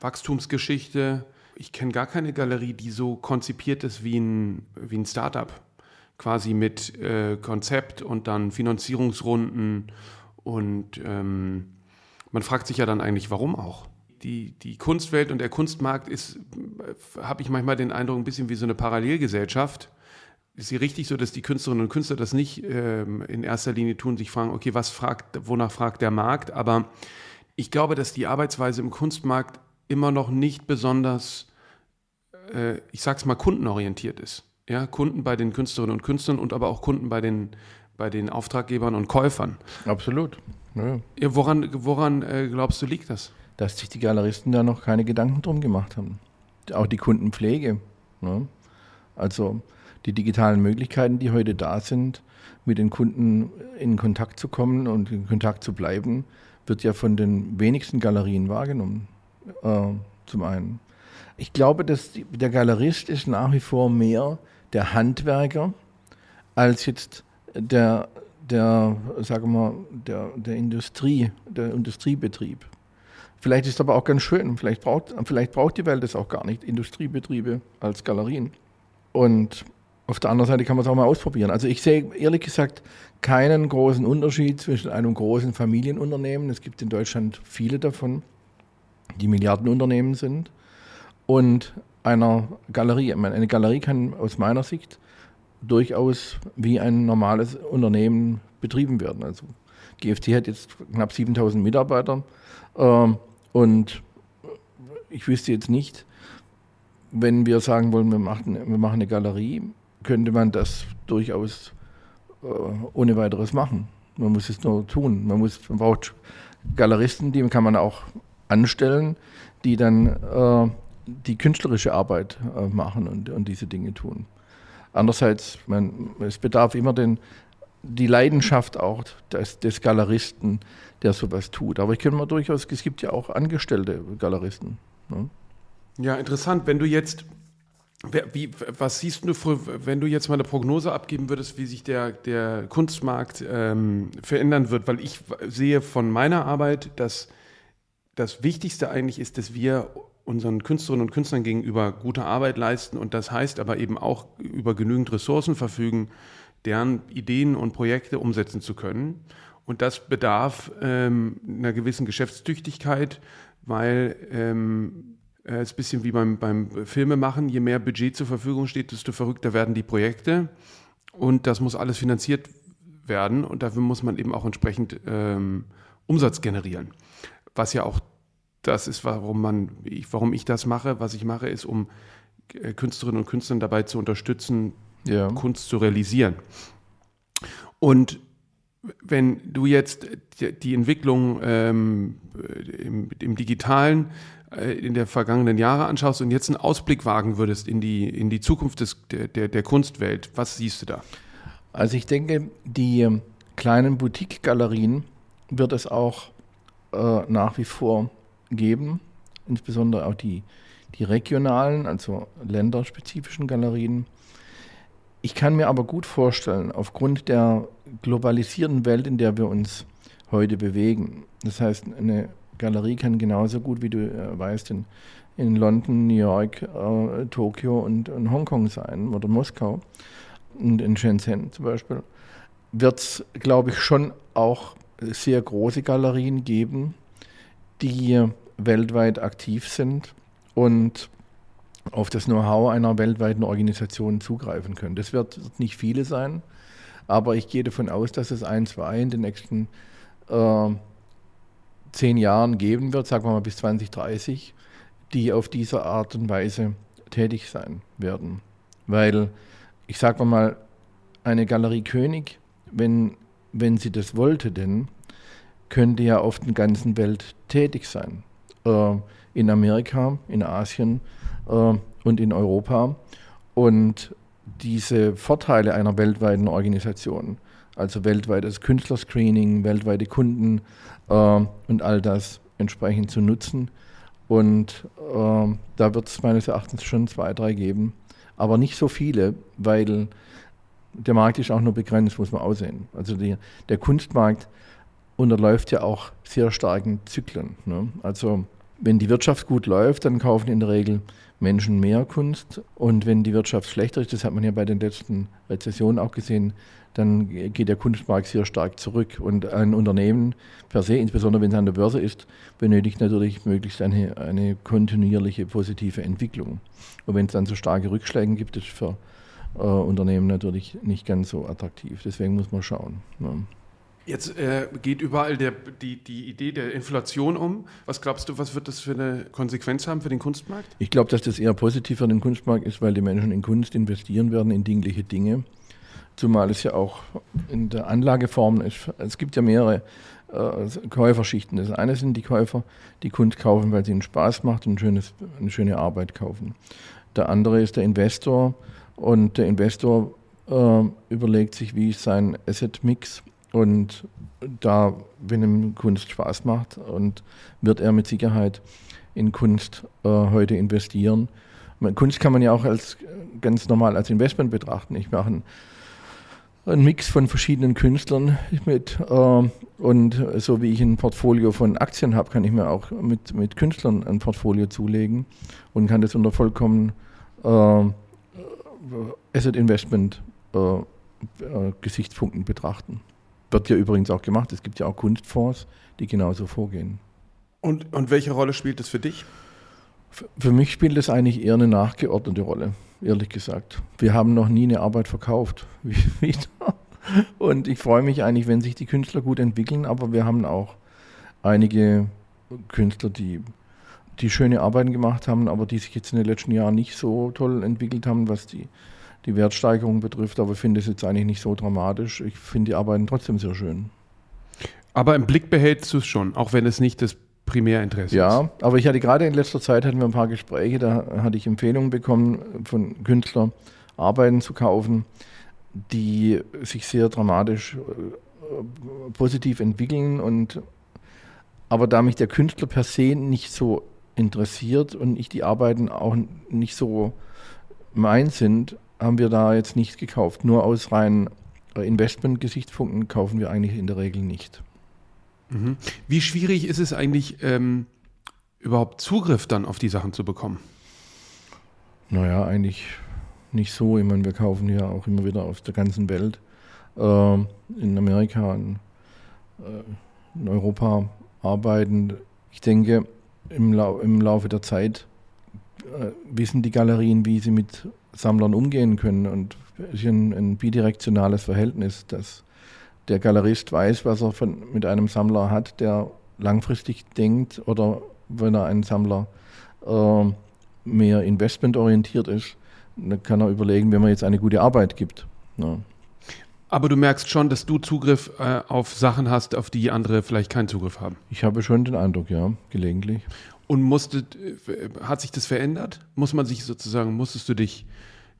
Wachstumsgeschichte. Ich kenne gar keine Galerie, die so konzipiert ist wie ein, wie ein Startup quasi mit äh, Konzept und dann Finanzierungsrunden und ähm, man fragt sich ja dann eigentlich, warum auch? Die, die Kunstwelt und der Kunstmarkt ist, äh, habe ich manchmal den Eindruck, ein bisschen wie so eine Parallelgesellschaft. Ist sie richtig so, dass die Künstlerinnen und Künstler das nicht ähm, in erster Linie tun, sich fragen, okay, was fragt, wonach fragt der Markt? Aber ich glaube, dass die Arbeitsweise im Kunstmarkt immer noch nicht besonders, äh, ich sag's mal, kundenorientiert ist. Ja, Kunden bei den Künstlerinnen und Künstlern und aber auch Kunden bei den, bei den Auftraggebern und Käufern. Absolut. Ja. Ja, woran woran äh, glaubst du, liegt das? Dass sich die Galeristen da noch keine Gedanken drum gemacht haben. Auch die Kundenpflege. Ne? Also die digitalen Möglichkeiten, die heute da sind, mit den Kunden in Kontakt zu kommen und in Kontakt zu bleiben, wird ja von den wenigsten Galerien wahrgenommen. Äh, zum einen. Ich glaube, dass die, der Galerist ist nach wie vor mehr der Handwerker als jetzt der, der sagen wir, der, der Industrie, der Industriebetrieb. Vielleicht ist aber auch ganz schön, vielleicht braucht, vielleicht braucht die Welt es auch gar nicht, Industriebetriebe als Galerien. Und auf der anderen Seite kann man es auch mal ausprobieren. Also ich sehe ehrlich gesagt keinen großen Unterschied zwischen einem großen Familienunternehmen, es gibt in Deutschland viele davon, die Milliardenunternehmen sind, und einer Galerie. Eine Galerie kann aus meiner Sicht durchaus wie ein normales Unternehmen betrieben werden. Also GFT hat jetzt knapp 7000 Mitarbeiter ähm, und ich wüsste jetzt nicht, wenn wir sagen wollen, wir machen, wir machen eine Galerie, könnte man das durchaus äh, ohne weiteres machen. Man muss es nur tun. Man, muss, man braucht Galeristen, die kann man auch anstellen, die dann äh, die künstlerische Arbeit äh, machen und, und diese Dinge tun. Andererseits, man, es bedarf immer den, die Leidenschaft auch des, des Galeristen, der sowas tut. Aber ich kenne mal durchaus, es gibt ja auch angestellte Galeristen. Ne? Ja, interessant. Wenn du jetzt, wie, was siehst du, wenn du jetzt mal eine Prognose abgeben würdest, wie sich der, der Kunstmarkt ähm, verändern wird? Weil ich sehe von meiner Arbeit, dass das Wichtigste eigentlich ist, dass wir unseren Künstlerinnen und Künstlern gegenüber gute Arbeit leisten und das heißt aber eben auch über genügend Ressourcen verfügen, deren Ideen und Projekte umsetzen zu können. Und das bedarf ähm, einer gewissen Geschäftstüchtigkeit, weil ähm, es ist ein bisschen wie beim, beim Filmemachen, je mehr Budget zur Verfügung steht, desto verrückter werden die Projekte. Und das muss alles finanziert werden und dafür muss man eben auch entsprechend ähm, Umsatz generieren. Was ja auch das ist, warum, man, ich, warum ich das mache. Was ich mache, ist, um äh, Künstlerinnen und Künstlern dabei zu unterstützen, ja. Kunst zu realisieren. Und wenn du jetzt die Entwicklung ähm, im, im, Digitalen äh, in der vergangenen Jahre anschaust und jetzt einen Ausblick wagen würdest in die, in die Zukunft des, der, der, der Kunstwelt, was siehst du da? Also ich denke, die ähm, kleinen Boutique-Galerien wird es auch äh, nach wie vor geben, insbesondere auch die, die regionalen, also länderspezifischen Galerien. Ich kann mir aber gut vorstellen, aufgrund der globalisierten Welt, in der wir uns heute bewegen, das heißt, eine Galerie kann genauso gut, wie du äh, weißt, in, in London, New York, äh, Tokio und, und Hongkong sein oder Moskau und in Shenzhen zum Beispiel, wird es, glaube ich, schon auch sehr große Galerien geben, die weltweit aktiv sind und auf das Know-how einer weltweiten Organisation zugreifen können. Das wird, nicht viele sein, aber ich gehe davon aus, dass es ein, zwei in den nächsten äh, zehn Jahren geben wird, sagen wir mal bis 2030, die auf diese Art und Weise tätig sein werden. Weil, ich sage mal, eine Galerie König, wenn, wenn sie das wollte, denn könnte ja auf der ganzen Welt tätig sein. Äh, in Amerika, in Asien äh, und in Europa. Und diese Vorteile einer weltweiten Organisation, also weltweites Künstlerscreening, weltweite Kunden äh, und all das entsprechend zu nutzen. Und äh, da wird es meines Erachtens schon zwei, drei geben, aber nicht so viele, weil der Markt ist auch nur begrenzt, muss man aussehen. Also die, der Kunstmarkt unterläuft ja auch sehr starken Zyklen. Ne? Also wenn die Wirtschaft gut läuft, dann kaufen in der Regel Menschen mehr Kunst. Und wenn die Wirtschaft schlechter ist, das hat man ja bei den letzten Rezessionen auch gesehen, dann geht der Kunstmarkt sehr stark zurück. Und ein Unternehmen per se, insbesondere wenn es an der Börse ist, benötigt natürlich möglichst eine, eine kontinuierliche positive Entwicklung. Und wenn es dann so starke Rückschläge gibt, ist für äh, Unternehmen natürlich nicht ganz so attraktiv. Deswegen muss man schauen. Ne? Jetzt äh, geht überall der, die, die Idee der Inflation um. Was glaubst du, was wird das für eine Konsequenz haben für den Kunstmarkt? Ich glaube, dass das eher positiv für den Kunstmarkt ist, weil die Menschen in Kunst investieren werden, in dingliche Dinge. Zumal es ja auch in der Anlageform ist. Es gibt ja mehrere äh, Käuferschichten. Das eine sind die Käufer, die Kunst kaufen, weil sie ihnen Spaß macht und schönes, eine schöne Arbeit kaufen. Der andere ist der Investor und der Investor äh, überlegt sich, wie ist sein Asset-Mix und da, wenn ihm Kunst Spaß macht, und wird er mit Sicherheit in Kunst äh, heute investieren. Kunst kann man ja auch als ganz normal als Investment betrachten. Ich mache einen, einen Mix von verschiedenen Künstlern mit äh, und so wie ich ein Portfolio von Aktien habe, kann ich mir auch mit, mit Künstlern ein Portfolio zulegen und kann das unter vollkommen äh, Asset Investment äh, äh, Gesichtspunkten betrachten. Wird ja übrigens auch gemacht. Es gibt ja auch Kunstfonds, die genauso vorgehen. Und, und welche Rolle spielt das für dich? Für mich spielt es eigentlich eher eine nachgeordnete Rolle, ehrlich gesagt. Wir haben noch nie eine Arbeit verkauft. Und ich freue mich eigentlich, wenn sich die Künstler gut entwickeln, aber wir haben auch einige Künstler, die, die schöne Arbeiten gemacht haben, aber die sich jetzt in den letzten Jahren nicht so toll entwickelt haben, was die die Wertsteigerung betrifft, aber ich finde es jetzt eigentlich nicht so dramatisch. Ich finde die Arbeiten trotzdem sehr schön. Aber im Blick behältst du es schon, auch wenn es nicht das Primärinteresse ja, ist. Ja, aber ich hatte gerade in letzter Zeit hatten wir ein paar Gespräche, da hatte ich Empfehlungen bekommen von Künstlern, Arbeiten zu kaufen, die sich sehr dramatisch äh, positiv entwickeln und aber da mich der Künstler per se nicht so interessiert und ich die Arbeiten auch nicht so mein sind, haben wir da jetzt nicht gekauft. Nur aus reinen äh, Investment-Gesichtspunkten kaufen wir eigentlich in der Regel nicht. Mhm. Wie schwierig ist es eigentlich, ähm, überhaupt Zugriff dann auf die Sachen zu bekommen? Naja, eigentlich nicht so. Ich meine, wir kaufen ja auch immer wieder auf der ganzen Welt. Äh, in Amerika, in, äh, in, Europa arbeiten. Ich denke, im, Lau im Laufe der Zeit wissen die Galerien, wie sie mit Sammlern umgehen können. Und es ist ein, ein bidirektionales Verhältnis, dass der Galerist weiß, was er von, mit einem Sammler hat, der langfristig denkt oder wenn er ein Sammler äh, mehr investmentorientiert ist, dann kann er überlegen, wenn man jetzt eine gute Arbeit gibt. Ja. Aber du merkst schon, dass du Zugriff äh, auf Sachen hast, auf die andere vielleicht keinen Zugriff haben. Ich habe schon den Eindruck, ja, gelegentlich. Und musste, hat sich das verändert? Muss man sich sozusagen, musstest du dich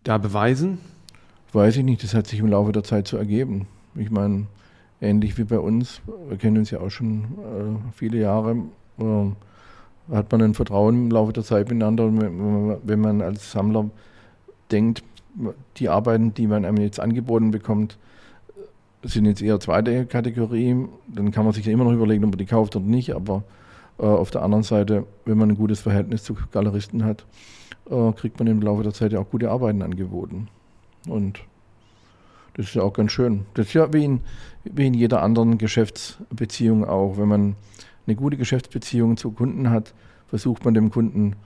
da beweisen? Weiß ich nicht, das hat sich im Laufe der Zeit so ergeben. Ich meine, ähnlich wie bei uns, wir kennen uns ja auch schon äh, viele Jahre, äh, hat man ein Vertrauen im Laufe der Zeit miteinander. Und wenn man als Sammler denkt, die Arbeiten, die man einem jetzt angeboten bekommt, sind jetzt eher zweite Kategorie. Dann kann man sich ja immer noch überlegen, ob man die kauft oder nicht. Aber auf der anderen Seite, wenn man ein gutes Verhältnis zu Galeristen hat, äh, kriegt man im Laufe der Zeit ja auch gute Arbeiten angeboten. Und das ist ja auch ganz schön. Das ist ja wie in, wie in jeder anderen Geschäftsbeziehung auch. Wenn man eine gute Geschäftsbeziehung zu Kunden hat, versucht man dem Kunden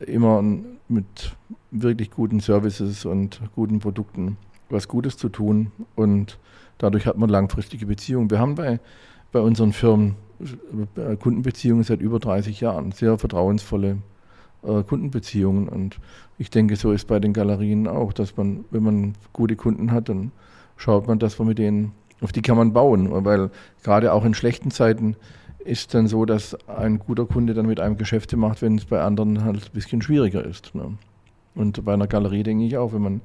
immer mit wirklich guten Services und guten Produkten was Gutes zu tun. Und dadurch hat man langfristige Beziehungen. Wir haben bei, bei unseren Firmen äh, Kundenbeziehungen seit über 30 Jahren, sehr vertrauensvolle äh, Kundenbeziehungen. Und ich denke, so ist bei den Galerien auch, dass man, wenn man gute Kunden hat, dann schaut man, dass man mit denen, auf die kann man bauen. Weil gerade auch in schlechten Zeiten ist dann so, dass ein guter Kunde dann mit einem Geschäfte macht, wenn es bei anderen halt ein bisschen schwieriger ist. Ne? Und bei einer Galerie denke ich auch, wenn man,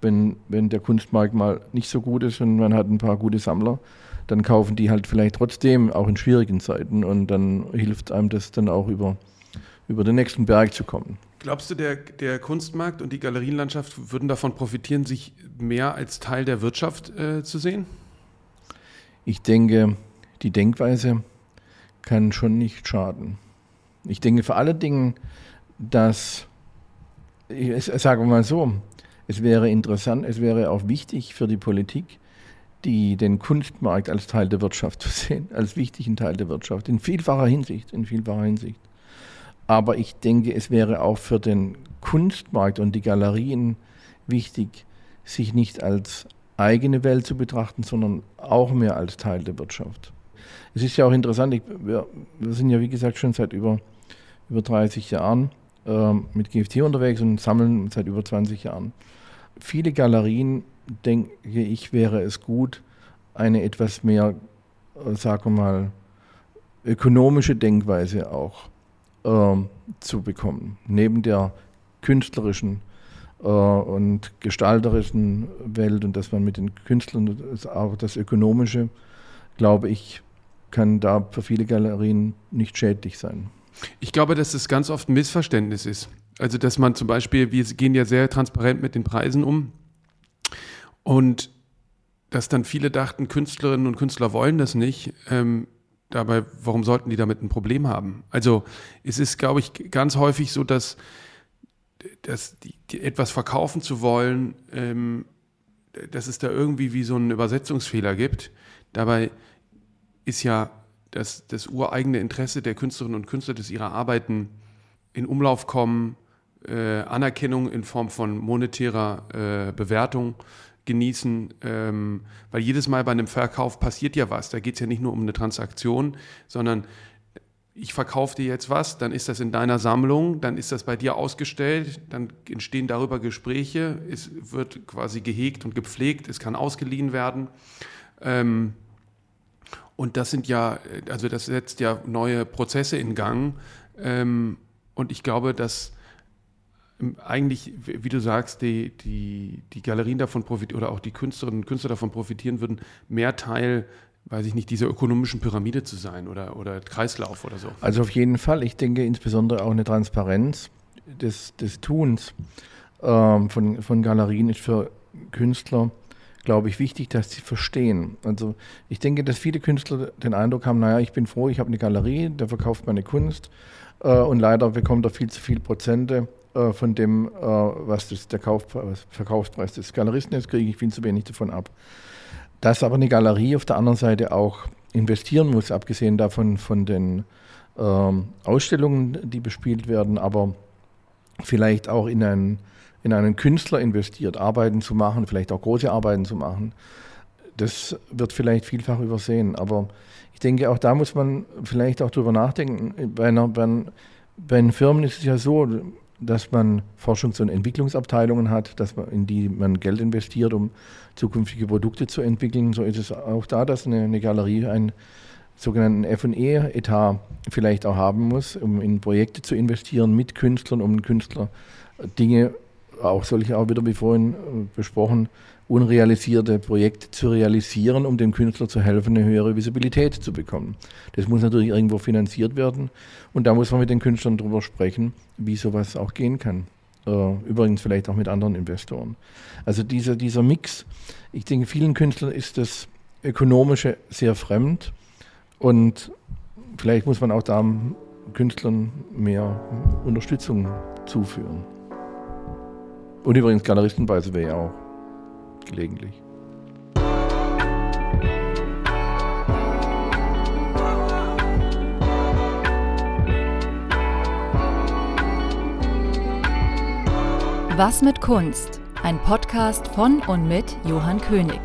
wenn, wenn der Kunstmarkt mal nicht so gut ist und man hat ein paar gute Sammler, dann kaufen die halt vielleicht trotzdem auch in schwierigen Zeiten und dann hilft einem das dann auch über, über den nächsten Berg zu kommen. Glaubst du, der, der Kunstmarkt und die Galerienlandschaft würden davon profitieren, sich mehr als Teil der Wirtschaft äh, zu sehen? Ich denke, die Denkweise kann schon nicht schaden. Ich denke vor allen Dingen, dass, ich sage mal so, es wäre interessant, es wäre auch wichtig für die Politik, die den Kunstmarkt als Teil der Wirtschaft zu sehen, als wichtigen Teil der Wirtschaft, in vielfacher Hinsicht, in vielfacher Hinsicht. Aber ich denke, es wäre auch für den Kunstmarkt und die Galerien wichtig, sich nicht als eigene Welt zu betrachten, sondern auch mehr als Teil der Wirtschaft. Es ist ja auch interessant, ich, wir, wir, sind ja wie gesagt schon seit über, über 30 Jahren äh, mit GFT unterwegs und sammeln seit über 20 Jahren. Viele Galerien, denke ich, wäre es gut, eine etwas mehr, äh, sagen wir mal, ökonomische Denkweise auch äh, zu bekommen. Neben der künstlerischen äh, und gestalterischen Welt und dass man mit den Künstlern auch das Ökonomische, glaube ich, kann da für viele Galerien nicht schädlich sein. Ich glaube, dass es ganz oft ein Missverständnis ist. Also, dass man zum Beispiel, wir gehen ja sehr transparent mit den Preisen um und dass dann viele dachten, Künstlerinnen und Künstler wollen das nicht. Ähm, dabei, warum sollten die damit ein Problem haben? Also, es ist, glaube ich, ganz häufig so, dass, dass die, die etwas verkaufen zu wollen, ähm, dass es da irgendwie wie so einen Übersetzungsfehler gibt. Dabei ist ja das, das ureigene Interesse der Künstlerinnen und Künstler, dass ihre Arbeiten in Umlauf kommen, äh, Anerkennung in Form von monetärer äh, Bewertung genießen, ähm, weil jedes Mal bei einem Verkauf passiert ja was. Da geht es ja nicht nur um eine Transaktion, sondern ich verkaufe dir jetzt was, dann ist das in deiner Sammlung, dann ist das bei dir ausgestellt, dann entstehen darüber Gespräche, es wird quasi gehegt und gepflegt, es kann ausgeliehen werden. Ähm, und das sind ja, also das setzt ja neue Prozesse in Gang. Ähm, und ich glaube, dass eigentlich, wie du sagst, die, die, die Galerien davon profitieren oder auch die Künstlerinnen und Künstler davon profitieren würden, mehr Teil, weiß ich nicht, dieser ökonomischen Pyramide zu sein oder, oder Kreislauf oder so. Also auf jeden Fall. Ich denke insbesondere auch eine Transparenz des, des Tuns ähm, von, von Galerien ist für Künstler glaube ich, wichtig, dass sie verstehen. Also ich denke, dass viele Künstler den Eindruck haben, naja, ich bin froh, ich habe eine Galerie, der verkauft meine Kunst äh, und leider bekommt er viel zu viel Prozente äh, von dem, äh, was das, der Kaufpreis, Verkaufspreis des Galeristen ist, kriege ich viel zu wenig davon ab. Dass aber eine Galerie auf der anderen Seite auch investieren muss, abgesehen davon von den ähm, Ausstellungen, die bespielt werden, aber vielleicht auch in einen in einen Künstler investiert, Arbeiten zu machen, vielleicht auch große Arbeiten zu machen, das wird vielleicht vielfach übersehen. Aber ich denke, auch da muss man vielleicht auch drüber nachdenken. Bei, einer, bei, bei Firmen ist es ja so, dass man Forschungs- und Entwicklungsabteilungen hat, dass man, in die man Geld investiert, um zukünftige Produkte zu entwickeln. So ist es auch da, dass eine, eine Galerie ein sogenannten FE-Etat vielleicht auch haben muss, um in Projekte zu investieren mit Künstlern, um Künstler Dinge, auch solche auch wieder wie vorhin äh, besprochen, unrealisierte Projekte zu realisieren, um dem Künstler zu helfen, eine höhere Visibilität zu bekommen. Das muss natürlich irgendwo finanziert werden und da muss man mit den Künstlern darüber sprechen, wie sowas auch gehen kann. Äh, übrigens vielleicht auch mit anderen Investoren. Also dieser, dieser Mix, ich denke, vielen Künstlern ist das Ökonomische sehr fremd und vielleicht muss man auch da Künstlern mehr Unterstützung zuführen. Und übrigens Galeristenpreise wäre ja auch gelegentlich. Was mit Kunst? Ein Podcast von und mit Johann König.